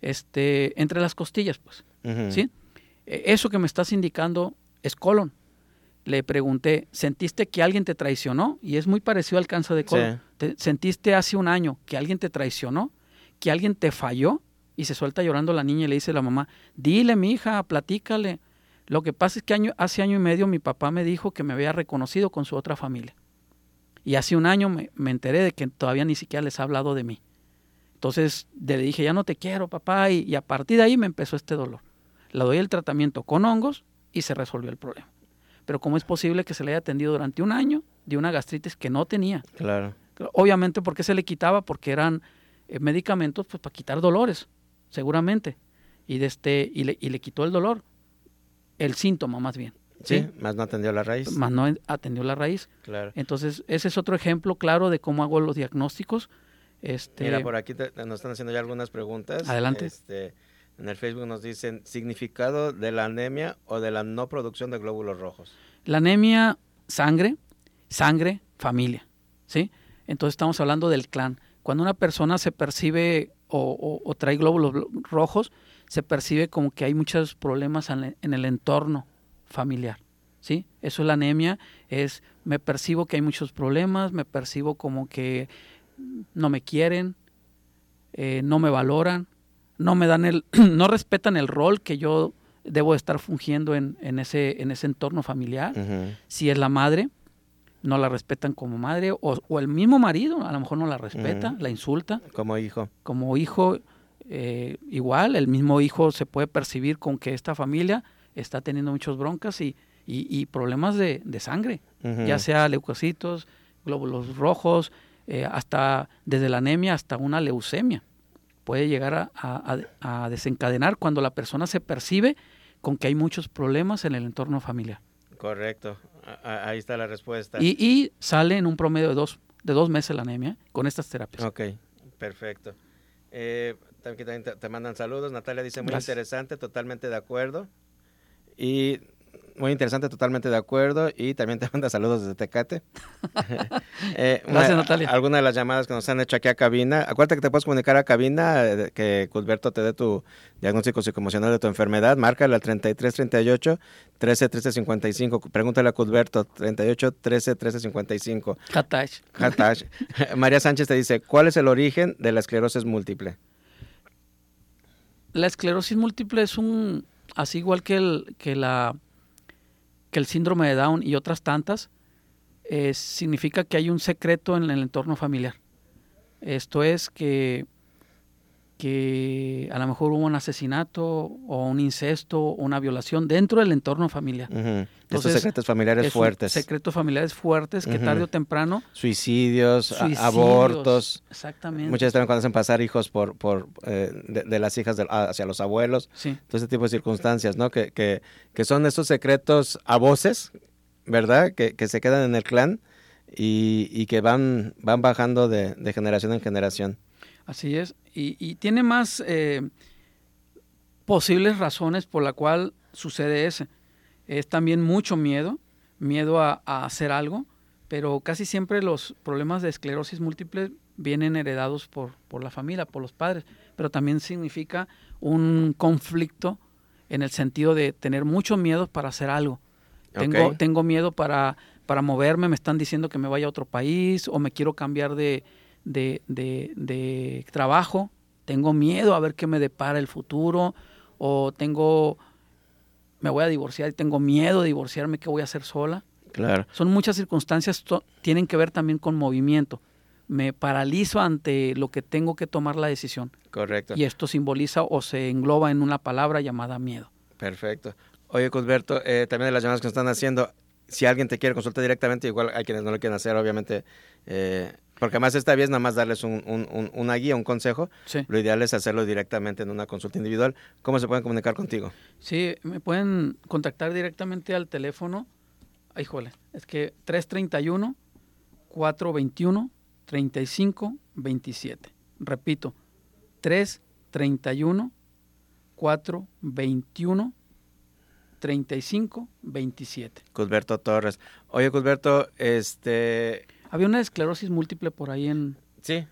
Este, entre las costillas, pues. ¿Sí? E, eso que me estás indicando es colon le pregunté, ¿sentiste que alguien te traicionó? Y es muy parecido al cáncer de colon. ¿Sentiste hace un año que alguien te traicionó? ¿Que alguien te falló? Y se suelta llorando la niña y le dice a la mamá, dile, mi hija, platícale. Lo que pasa es que año, hace año y medio mi papá me dijo que me había reconocido con su otra familia. Y hace un año me, me enteré de que todavía ni siquiera les ha hablado de mí. Entonces le dije, ya no te quiero, papá, y, y a partir de ahí me empezó este dolor. Le doy el tratamiento con hongos y se resolvió el problema. Pero ¿cómo es posible que se le haya atendido durante un año de una gastritis que no tenía? Claro. Obviamente, ¿por qué se le quitaba? Porque eran eh, medicamentos pues, para quitar dolores, seguramente. Y, de este, y, le, y le quitó el dolor, el síntoma más bien. Sí, más no atendió la raíz. Más no atendió la raíz. Claro. Entonces, ese es otro ejemplo claro de cómo hago los diagnósticos. Este, Mira, por aquí te- nos están haciendo ya algunas preguntas. Adelante. Este, en el Facebook nos dicen significado de la anemia o de la no producción de glóbulos rojos. La anemia, sangre, sangre, familia, ¿sí? Entonces estamos hablando del clan. Cuando una persona se percibe o, o- o trae glóbulos rojos, se percibe como que hay muchos problemas en, en el entorno familiar, ¿sí? Eso es la anemia, es me percibo que hay muchos problemas, me percibo como que no me quieren, eh, no me valoran, no me dan el, no respetan el rol que yo debo estar fungiendo en, en ese, en ese entorno familiar si es la madre, no la respetan como madre, o, o el mismo marido, a lo mejor no la respeta, la insulta. Como hijo. Como hijo, eh, igual, el mismo hijo se puede percibir con que esta familia está teniendo muchas broncas y, y- y problemas de, de sangre, ya sea leucocitos, glóbulos rojos, eh, hasta desde la anemia hasta una leucemia. Puede llegar a- a- a- a desencadenar cuando la persona se percibe con que hay muchos problemas en el entorno familiar. Correcto. Ahí está la respuesta. Y, y sale en un promedio de dos, de dos meses la anemia con estas terapias. Ok, perfecto. Eh, también también te, te mandan saludos. Natalia dice, muy Gracias. interesante, totalmente de acuerdo. Y muy interesante, totalmente de acuerdo. Y también te manda saludos desde Tecate. Eh, Gracias, Natalia. Algunas de las llamadas que nos han hecho aquí a cabina. Acuérdate que te puedes comunicar a cabina, eh, que Cusberto te dé tu diagnóstico psicoemocional de tu enfermedad. Márcale al 33 38 13 13 55. Pregúntale a Cusberto, 38 13 13 55. Hatash. Hatash. María Sánchez te dice, ¿cuál es el origen de la esclerosis múltiple? La esclerosis múltiple es un, así igual que el, que la, que el síndrome de Down y otras tantas, eh, significa que hay un secreto en el entorno familiar. Esto es que, que a lo mejor hubo un asesinato o un incesto o una violación dentro del entorno familiar. Estos Entonces, secretos familiares Es fuertes. Secretos familiares fuertes que tarde o temprano Suicidios, abortos. Exactamente. Muchas veces también cuando hacen pasar hijos por, por eh, de, de las hijas del- hacia los abuelos. Sí, Todo ese tipo de circunstancias, ¿no? Que, que, que son estos secretos a voces, ¿verdad? Que, que se quedan en el clan y, y que van, van bajando de, de generación en generación. Así es. Y, y tiene más eh, posibles razones por la cual sucede ese. Es también mucho miedo, miedo a, a hacer algo, pero casi siempre los problemas de esclerosis múltiple vienen heredados por, por la familia, por los padres, pero también significa un conflicto en el sentido de tener mucho miedo para hacer algo. Tengo, tengo miedo para, para moverme, me están diciendo que me vaya a otro país o me quiero cambiar de, de, de- de trabajo. Tengo miedo a ver qué me depara el futuro o tengo, me voy a divorciar y tengo miedo de divorciarme, ¿qué voy a hacer sola? Claro. Son muchas circunstancias, tienen que ver también con movimiento. Me paralizo ante lo que tengo que tomar la decisión Correcto. y esto simboliza o se engloba en una palabra llamada miedo. Perfecto. Oye, Cusberto, eh, también de las llamadas que nos están haciendo, si alguien te quiere consultar directamente, igual hay quienes no lo quieren hacer, obviamente, eh, porque además esta vez nada más darles un- un- un- una guía, un consejo. Sí. Lo ideal es hacerlo directamente en una consulta individual. ¿Cómo se pueden comunicar contigo? Sí, me pueden contactar directamente al teléfono. Ay, híjole, es que 331 421 35 27. Repito, 331 421 35 27. Cusberto Torres. Oye, Cusberto, este... Había una esclerosis múltiple por ahí en... Sí,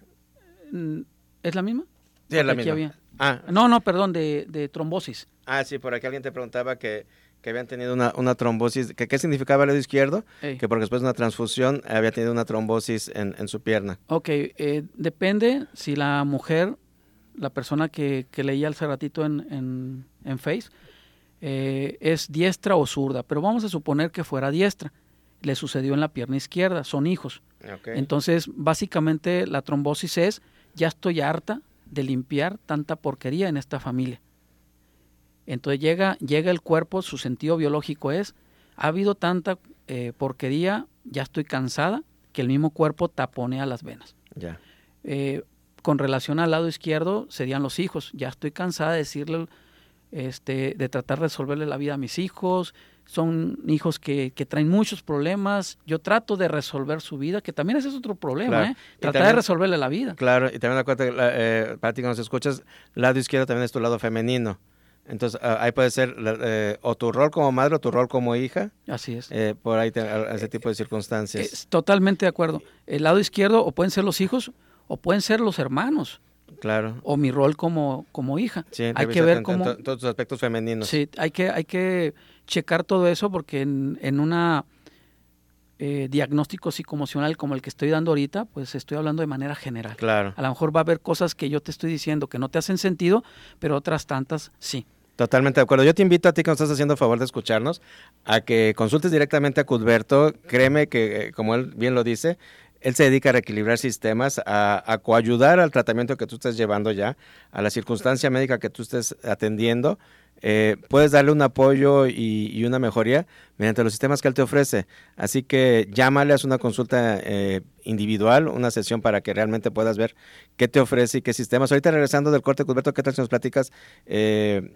en- ¿Es la misma? sí, es la misma. había- Ah, No, no, perdón, de, de trombosis. ah, sí, por aquí alguien te preguntaba que, que habían tenido una, una trombosis, que qué significaba el dedo izquierdo, Ey. que porque después de una transfusión había tenido una trombosis en, en su pierna. Ok, eh, depende si la mujer, la persona que, que leía hace ratito en, en, en Face, eh, es diestra o zurda, pero vamos a suponer que fuera diestra. Le sucedió en la pierna izquierda, son hijos. Entonces, básicamente la trombosis es, ya estoy harta de limpiar tanta porquería en esta familia. Entonces llega, llega el cuerpo, su sentido biológico es, ha habido tanta eh, porquería, ya estoy cansada, que el mismo cuerpo taponea las venas. Ya. Eh, con relación al lado izquierdo serían los hijos. Ya estoy cansada de decirle, este, de tratar de resolverle la vida a mis hijos. Son hijos que, que traen muchos problemas. Yo trato de resolver su vida, que también ese es otro problema, Claro. ¿eh? Tratar también- de resolverle la vida. Claro, y también acuérdate, eh, para ti que nos escuchas, lado izquierdo también es tu lado femenino. Entonces, ah, ahí puede ser eh, o tu rol como madre o tu rol como hija, Así es. eh, por ahí te- a- ese tipo de circunstancias. Es totalmente de acuerdo. El lado izquierdo o pueden ser los hijos o pueden ser los hermanos claro. o mi rol como, como hija. Sí, hay que ver cómo... to- todos tus aspectos femeninos. Sí, hay que, hay que checar todo eso porque en, en una eh, diagnóstico psicoemocional como el que estoy dando ahorita, pues estoy hablando de manera general. Claro, A lo mejor va a haber cosas que yo te estoy diciendo que no te hacen sentido, pero otras tantas sí. totalmente de acuerdo. Yo te invito a ti que nos estás haciendo el favor de escucharnos a que consultes directamente a Cudberto. Créeme que, eh, como él bien lo dice, él se dedica a reequilibrar sistemas, a, a coayudar al tratamiento que tú estés llevando ya, a la circunstancia médica que tú estés atendiendo. Eh, puedes darle un apoyo y, y una mejoría mediante los sistemas que él te ofrece. Así que llámale, haz una consulta eh, individual, una sesión para que realmente puedas ver qué te ofrece y qué sistemas. Ahorita regresando del corte, Cudberto, ¿qué tal si nos platicas eh,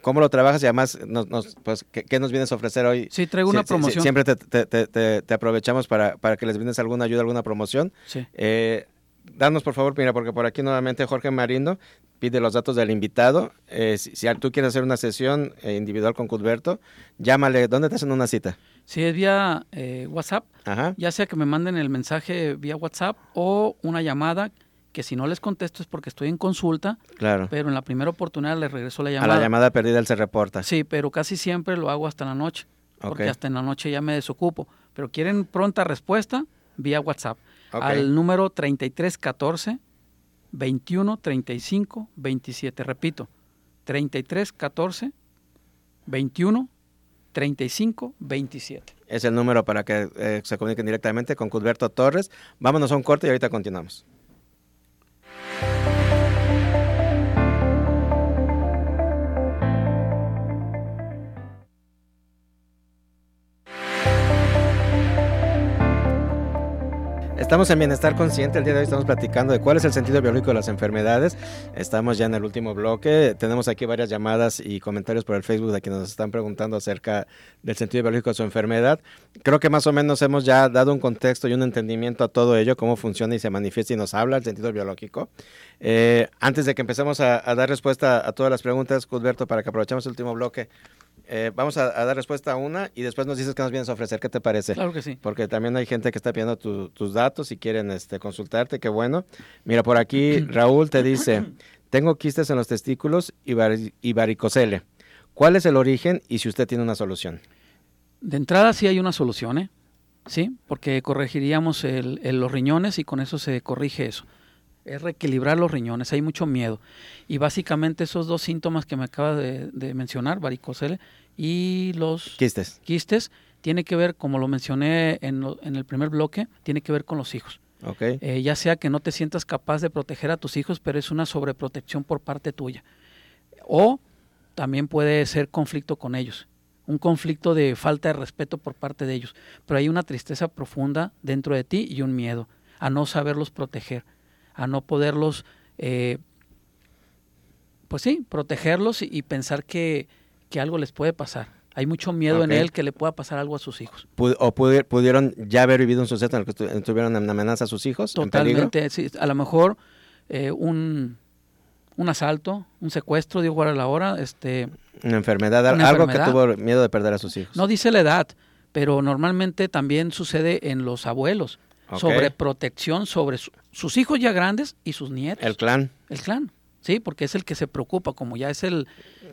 cómo lo trabajas y además nos, nos- pues, ¿qué, qué nos vienes a ofrecer hoy? Sí, traigo una sí, sí, promoción. siempre te, te- te- te- te aprovechamos para, para que les brindes alguna ayuda, alguna promoción. Sí. Eh, danos por favor, mira, porque por aquí nuevamente Jorge Marindo pide los datos del invitado. Eh, si, si tú quieres hacer una sesión eh, individual con Cudberto, llámale. ¿Dónde te hacen una cita? Si es vía eh, WhatsApp, Ajá. ya sea que me manden el mensaje vía WhatsApp o una llamada, que si no les contesto es porque estoy en consulta, Claro. pero en la primera oportunidad les regreso la A llamada. la llamada perdida él se reporta. Sí, pero casi siempre lo hago hasta la noche, porque Ok. hasta en la noche ya me desocupo. Pero quieren pronta respuesta vía WhatsApp Ok. al número 3314 21 35 27. Repito, 3314 21 35 27. Es el número para que eh, se comuniquen directamente con Cudberto Torres. Vámonos a un corte y ahorita continuamos. Estamos en Bienestar Consciente. El día de hoy estamos platicando de cuál es el sentido biológico de las enfermedades. Estamos ya en el último bloque. Tenemos aquí varias llamadas y comentarios por el Facebook de quienes nos están preguntando acerca del sentido biológico de su enfermedad. Creo que más o menos hemos ya dado un contexto y un entendimiento a todo ello, cómo funciona y se manifiesta y nos habla el sentido biológico. Eh, antes de que empecemos a, a dar respuesta a todas las preguntas, Cudberto, para que aprovechemos el último bloque, eh, vamos a, a dar respuesta a una y después nos dices qué nos vienes a ofrecer. ¿Qué te parece? Claro que sí. Porque también hay gente que está pidiendo tu- tus datos y quieren este, consultarte, qué bueno. Mira, por aquí Raúl te dice, tengo quistes en los testículos y, y varicocele. ¿Cuál es el origen y si usted tiene una solución? De entrada sí hay una solución, ¿eh? Sí, porque corregiríamos el- el- los riñones y con eso se corrige eso. Es reequilibrar los riñones, hay mucho miedo. Y básicamente esos dos síntomas que me acaba de, de mencionar, varicocele y los Quistes. quistes, tiene que ver, como lo mencioné en, lo- en el primer bloque, tiene que ver con los hijos. ¿Ok? Eh, ya sea que no te sientas capaz de proteger a tus hijos, pero es una sobreprotección por parte tuya. O también puede ser conflicto con ellos, un conflicto de falta de respeto por parte de ellos. Pero hay una tristeza profunda dentro de ti y un miedo a no saberlos proteger, a no poderlos, eh, pues sí, protegerlos y, y pensar que, que algo les puede pasar. Hay mucho miedo en él que le pueda pasar algo a sus hijos. ¿O pudi- pudieron ya haber vivido un suceso en el que tuvieron en amenaza a sus hijos? Totalmente, sí, a lo mejor eh, un, un asalto, un secuestro, digo a la hora, este, Una enfermedad, al- Una algo enfermedad. que tuvo miedo de perder a sus hijos. no dice la edad, pero normalmente también sucede en los abuelos, Sobre protección sobre su- sus hijos ya grandes y sus nietos, El clan, el clan, sí, porque es el que se preocupa, como ya es el,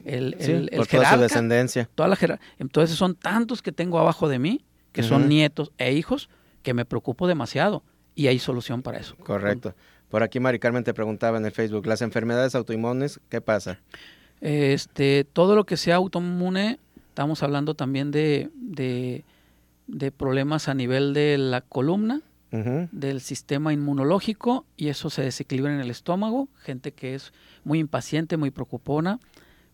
el, sí, el, el por toda su jerarca, descendencia. toda la jerar- entonces son tantos que tengo abajo de mí, que son nietos e hijos, que me preocupo demasiado y hay solución para eso. Correcto. Por aquí Mari Carmen te preguntaba en el Facebook, las enfermedades autoinmunes, ¿qué pasa? Este, todo lo que sea autoinmune, estamos hablando también de, de, de problemas a nivel de la columna, del sistema inmunológico y eso se desequilibra en el estómago, gente que es muy impaciente, muy preocupona,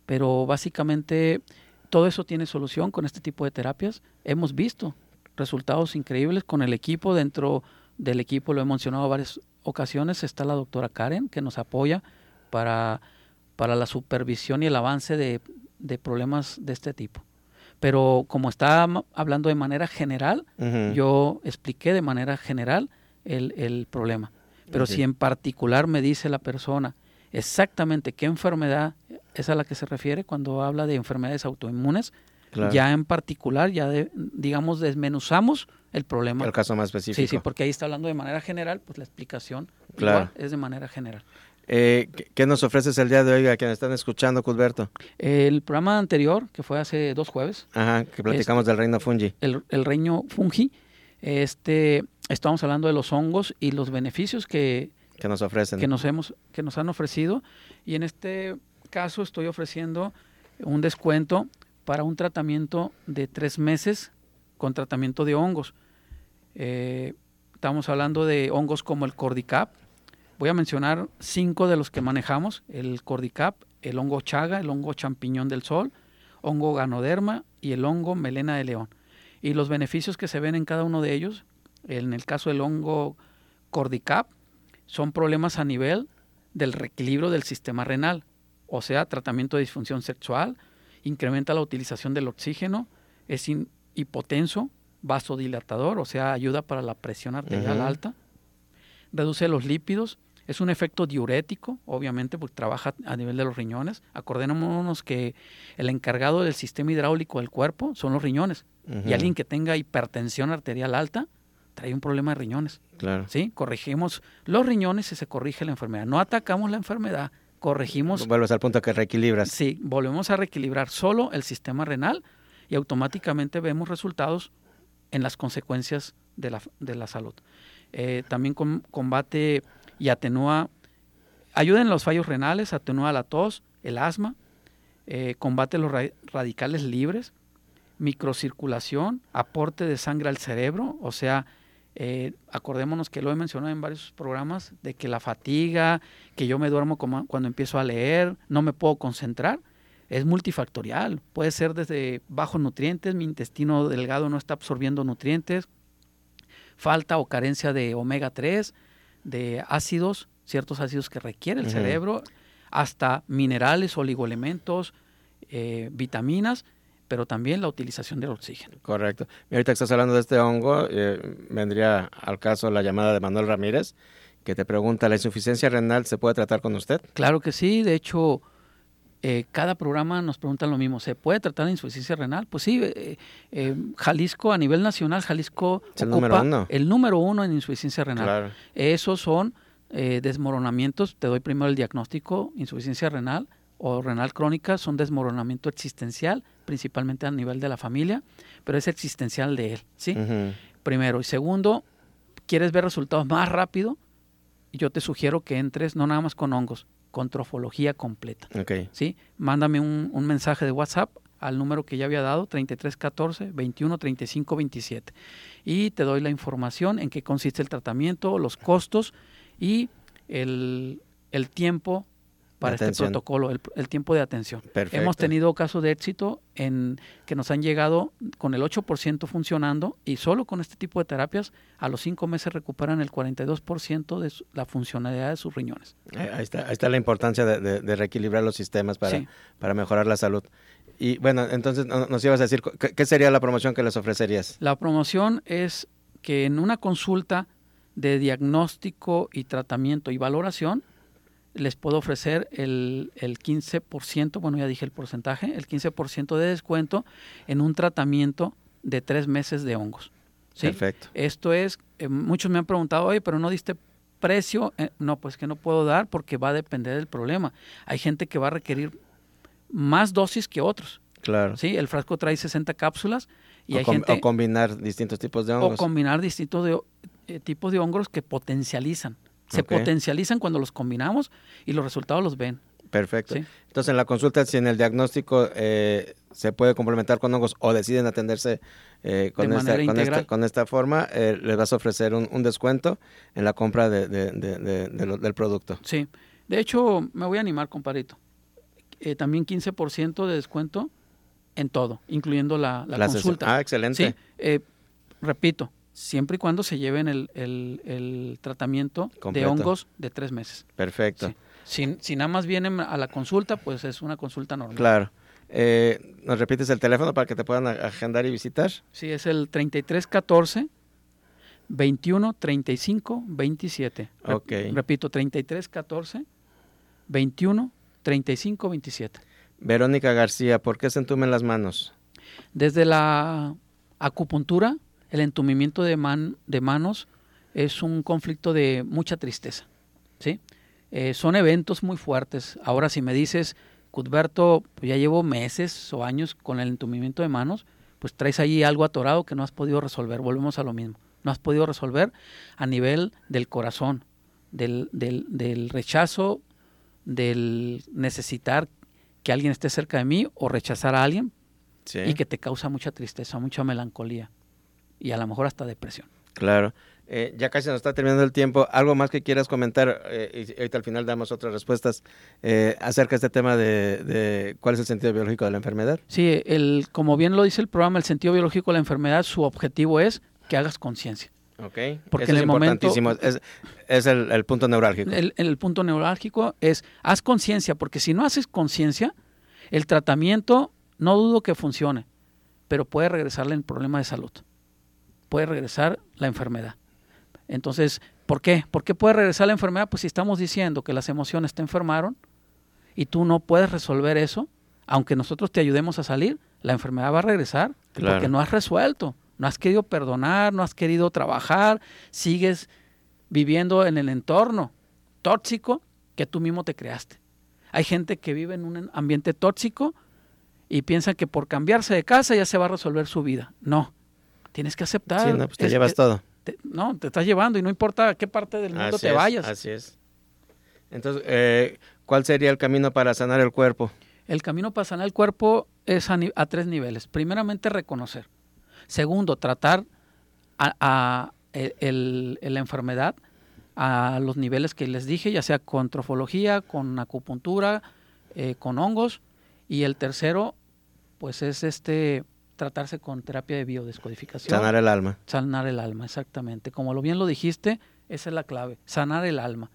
pero básicamente todo eso tiene solución con este tipo de terapias. Hemos visto resultados increíbles con el equipo, dentro del equipo lo he mencionado varias ocasiones, está la doctora Karen que nos apoya para, para la supervisión y el avance de, de problemas de este tipo. Pero como está hablando de manera general, yo expliqué de manera general el, el problema. Pero si en particular me dice la persona exactamente qué enfermedad es a la que se refiere cuando habla de enfermedades autoinmunes, ya en particular, ya digamos, desmenuzamos el problema. El caso más específico. Sí, sí, porque ahí está hablando de manera general, pues la explicación claro. es de manera general. Eh, ¿Qué nos ofreces el día de hoy a quienes están escuchando, Cusberto? El programa anterior, que fue hace dos jueves. Ajá, que platicamos del reino fungi. El, reino fungi. Este, estamos hablando de los hongos y los beneficios que, que nos ofrecen. Que nos, hemos, que nos han ofrecido. Y en este caso estoy ofreciendo un descuento para un tratamiento de tres meses con tratamiento de hongos. Eh, estamos hablando de hongos como el Cordicap, Voy a mencionar cinco de los que manejamos, el cordicap, el hongo chaga, el hongo champiñón del sol, hongo ganoderma y el hongo melena de león. Y los beneficios que se ven en cada uno de ellos, en el caso del hongo cordicap, son problemas a nivel del reequilibrio del sistema renal, o sea, tratamiento de disfunción sexual, incrementa la utilización del oxígeno, es hipotenso, vasodilatador, o sea, ayuda para la presión arterial alta, reduce los lípidos, es un efecto diurético, obviamente, porque trabaja a nivel de los riñones. Acordémonos que el encargado del sistema hidráulico del cuerpo son los riñones. Y alguien que tenga hipertensión arterial alta trae un problema de riñones. Claro. ¿Sí? Corregimos los riñones y se corrige la enfermedad. No atacamos la enfermedad, corregimos. Vuelves al punto que reequilibras. Sí, volvemos a reequilibrar solo el sistema renal y automáticamente vemos resultados en las consecuencias de la, de la salud. Eh, también combate y atenúa, ayuda en los fallos renales, atenúa la tos, el asma, eh, combate los radicales libres, microcirculación, aporte de sangre al cerebro, o sea, eh, acordémonos que lo he mencionado en varios programas, de que la fatiga, que yo me duermo como cuando empiezo a leer, no me puedo concentrar, es multifactorial. Puede ser desde bajos nutrientes, mi intestino delgado no está absorbiendo nutrientes, falta o carencia de omega 3, de ácidos, ciertos ácidos que requiere el cerebro, hasta minerales, oligoelementos, eh, vitaminas, pero también la utilización del oxígeno. Correcto. Y ahorita que estás hablando de este hongo, eh, vendría al caso la llamada de Manuel Ramírez, que te pregunta, ¿la insuficiencia renal se puede tratar con usted? Claro que sí, de hecho, eh, cada programa nos preguntan lo mismo. ¿Se puede tratar la insuficiencia renal? Pues sí, eh, eh, Jalisco, a nivel nacional, Jalisco es el número uno. el número uno en insuficiencia renal. Esos son desmoronamientos. Te doy primero el diagnóstico, insuficiencia renal o renal crónica, son desmoronamiento existencial, principalmente a nivel de la familia, pero es existencial de él, ¿sí? Primero. Y segundo, ¿quieres ver resultados más rápido? Yo te sugiero que entres no nada más con hongos, con trofología completa. Okay. ¿sí? Mándame un, mensaje de WhatsApp al número que ya había dado, 3314 21 35 27. Y te doy la información en qué consiste el tratamiento, los costos y el, el tiempo para este protocolo, el, tiempo de atención. Hemos tenido casos de éxito en que nos han llegado con el 8% funcionando y solo con este tipo de terapias a los 5 meses recuperan el 42% de la funcionalidad de sus riñones. Ahí está, ahí está la importancia de, reequilibrar los sistemas para, para mejorar la salud. Y bueno, entonces nos ibas a decir, ¿qué sería la promoción que les ofrecerías? La promoción es que en una consulta de diagnóstico y tratamiento y valoración, les puedo ofrecer el, el 15%, bueno, ya dije el porcentaje, el 15% de descuento en un tratamiento de tres meses de hongos. Perfecto. Esto es, eh, muchos me han preguntado, oye, pero no diste precio. Eh, no, pues que no puedo dar porque va a depender del problema. Hay gente que va a requerir más dosis que otros. Claro. Sí, el frasco trae 60 cápsulas y o hay gente... O combinar distintos tipos de hongos. O combinar distintos de, eh, tipos de hongos que potencializan se potencializan cuando los combinamos y los resultados los ven. Perfecto. Entonces, en la consulta, si en el diagnóstico eh, se puede complementar con hongos o deciden atenderse eh, con, esta, con, esta, con, esta, forma, eh, les vas a ofrecer un, un, descuento en la compra de, de, de, del producto. Sí, de hecho me voy a animar, compadrito. Eh, también 15% de descuento en todo, incluyendo la, la consulta. Ah, excelente. Sí, repito, siempre y cuando se lleven el, el, el tratamiento de hongos de tres meses. Perfecto. Si, si, nada más vienen a la consulta, pues es una consulta normal. Claro. Eh, ¿Nos repites el teléfono para que te puedan agendar y visitar? Sí, es el 3314 21 35 27. Ok. Repito, 3314 21 35 27. Verónica García, ¿por qué se entumen las manos? Desde la acupuntura, el entumimiento de, man, de manos es un conflicto de mucha tristeza. ¿sí? Eh, son eventos muy fuertes. Ahora, si me dices, Cuthberto, pues ya llevo meses o años con el entumimiento de manos, pues traes ahí algo atorado que no has podido resolver. Volvemos a lo mismo. No has podido resolver a nivel del corazón, del, del, del rechazo, del necesitar que alguien esté cerca de mí o rechazar a alguien sí. y que te causa mucha tristeza, mucha melancolía y a lo mejor hasta depresión. Claro. Eh, ya casi nos está terminando el tiempo. ¿Algo más que quieras comentar? Eh, y ahorita al final damos otras respuestas eh, acerca de este tema de, de, cuál es el sentido biológico de la enfermedad. Sí, el, como bien lo dice el programa, el sentido biológico de la enfermedad, su objetivo es que hagas conciencia. Ok, porque Eso en es el importantísimo, momento, es, es el, el, punto neurálgico. El, el punto neurálgico es, haz conciencia, porque si no haces conciencia, el tratamiento no dudo que funcione, pero puede regresarle el problema de salud, puede regresar la enfermedad. Entonces, ¿por qué? ¿Por qué puede regresar la enfermedad? Pues si estamos diciendo que las emociones te enfermaron y tú no puedes resolver eso, aunque nosotros te ayudemos a salir, la enfermedad va a regresar claro. porque no has resuelto, no has querido perdonar, no has querido trabajar, sigues viviendo en el entorno tóxico que tú mismo te creaste. Hay gente que vive en un ambiente tóxico y piensa que por cambiarse de casa ya se va a resolver su vida. No, tienes que aceptar. Sí, no, pues te es, llevas es, todo te, no, te estás llevando y no importa a qué parte del mundo así te es, vayas. Así es. Entonces, eh, ¿cuál sería el camino para sanar el cuerpo? El camino para sanar el cuerpo es a, a tres niveles. Primeramente, reconocer. Segundo, tratar a, a el, el, la enfermedad a los niveles que les dije, ya sea con trofología, con acupuntura, eh, con hongos. Y el tercero, pues es este tratarse con terapia de biodescodificación. Sanar el alma. Sanar el alma, exactamente. Como lo bien lo dijiste, esa es la clave, sanar el alma.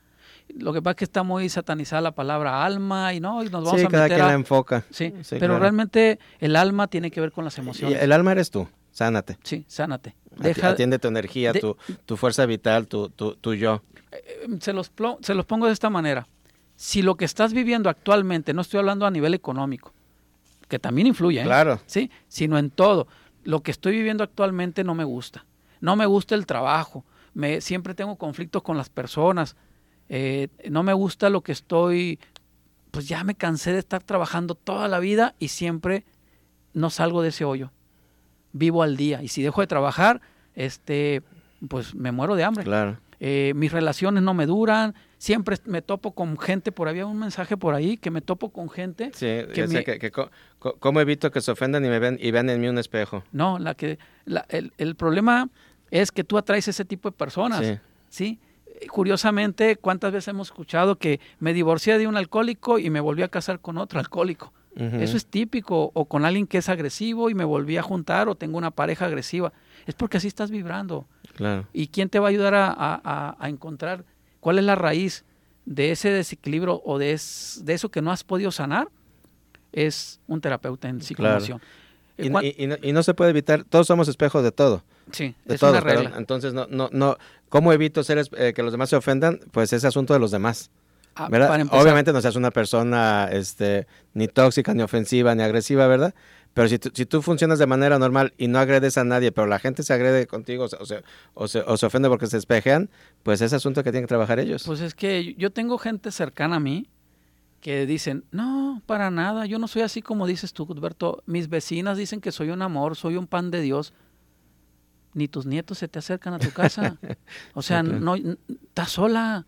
Lo que pasa es que está muy satanizada la palabra alma y no, y nos vamos sí, a cada meter quien a... la enfoca. Sí, sí pero claro. realmente el alma tiene que ver con las emociones. Y el alma eres tú, sánate. Sí, sánate. Deja, Atiende tu energía, de, tu, tu, fuerza vital, tu, tu, tu yo. Eh, se, los, se los pongo de esta manera. Si lo que estás viviendo actualmente, no estoy hablando a nivel económico, que también influye, ¿eh? Claro. ¿sí? sino en todo. Lo que estoy viviendo actualmente no me gusta. No me gusta el trabajo. Me, siempre tengo conflictos con las personas. Eh, no me gusta lo que estoy. Pues ya me cansé de estar trabajando toda la vida y siempre no salgo de ese hoyo. Vivo al día. Y si dejo de trabajar, este, pues me muero de hambre. Claro. Eh, mis relaciones no me duran, siempre me topo con gente, por había un mensaje por ahí que me topo con gente. Sí, que, me, que, que co, co, ¿cómo evito que se ofendan y me ven y vean en mí un espejo? No, la que la, el, el, problema es que tú atraes ese tipo de personas, sí. ¿sí? Curiosamente, ¿cuántas veces hemos escuchado que me divorcié de un alcohólico y me volví a casar con otro alcohólico? Uh -huh. Eso es típico, o con alguien que es agresivo y me volví a juntar, o tengo una pareja agresiva. Es porque así estás vibrando. Claro. ¿Y quién te va a ayudar a, a, a, encontrar cuál es la raíz de ese desequilibrio o de, es, de eso que no has podido sanar? Es un terapeuta en psicomoción. Claro. Y, y, y, no, y, no, se puede evitar, todos somos espejos de todo. Sí, de es todo, una regla. Pero, entonces, no, no, no, ¿cómo evito ser, eh, que los demás se ofendan? Pues es asunto de los demás. Ah. Obviamente no seas una persona este, ni tóxica, ni ofensiva, ni agresiva, ¿verdad? Pero si, si tú funcionas de manera normal y no agredes a nadie, pero la gente se agrede contigo o se, o se, o se, o se ofende porque se espejean, pues es asunto que tienen que trabajar ellos. Pues es que yo tengo gente cercana a mí que dicen, no, para nada, yo no soy así como dices tú, Alberto. Mis vecinas dicen que soy un amor, soy un pan de Dios. Ni tus nietos se te acercan a tu casa. O sea, okay. no, estás sola.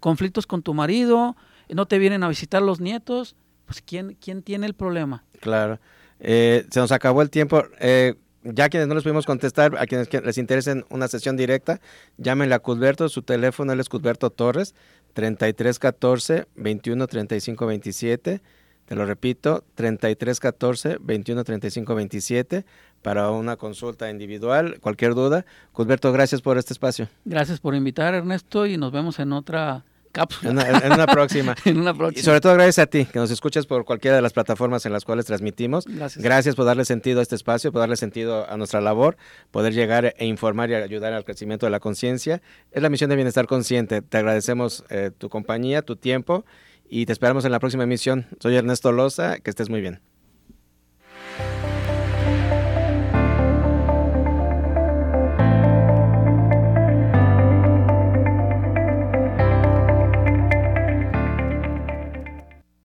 Conflictos con tu marido, no te vienen a visitar los nietos pues ¿quién, quién tiene el problema? Claro. Eh, se nos acabó el tiempo. Eh, ya quienes no les pudimos contestar, a quienes les interesen una sesión directa, llámenle a Cudberto, su teléfono él es Cudberto Torres, 3314 21 35 27. Te lo repito, 3314 21 35 27 para una consulta individual, cualquier duda. Cudberto, gracias por este espacio. Gracias por invitar, Ernesto, y nos vemos en otra cápsula. En una, próxima. en una próxima. Y sobre todo gracias a ti, que nos escuchas por cualquiera de las plataformas en las cuales transmitimos. Gracias. Gracias por darle sentido a este espacio, por darle sentido a nuestra labor, poder llegar e informar y ayudar al crecimiento de la conciencia. Es la misión de Bienestar Consciente. Te agradecemos eh, tu compañía, tu tiempo y te esperamos en la próxima emisión. Soy Ernesto Loza, que estés muy bien.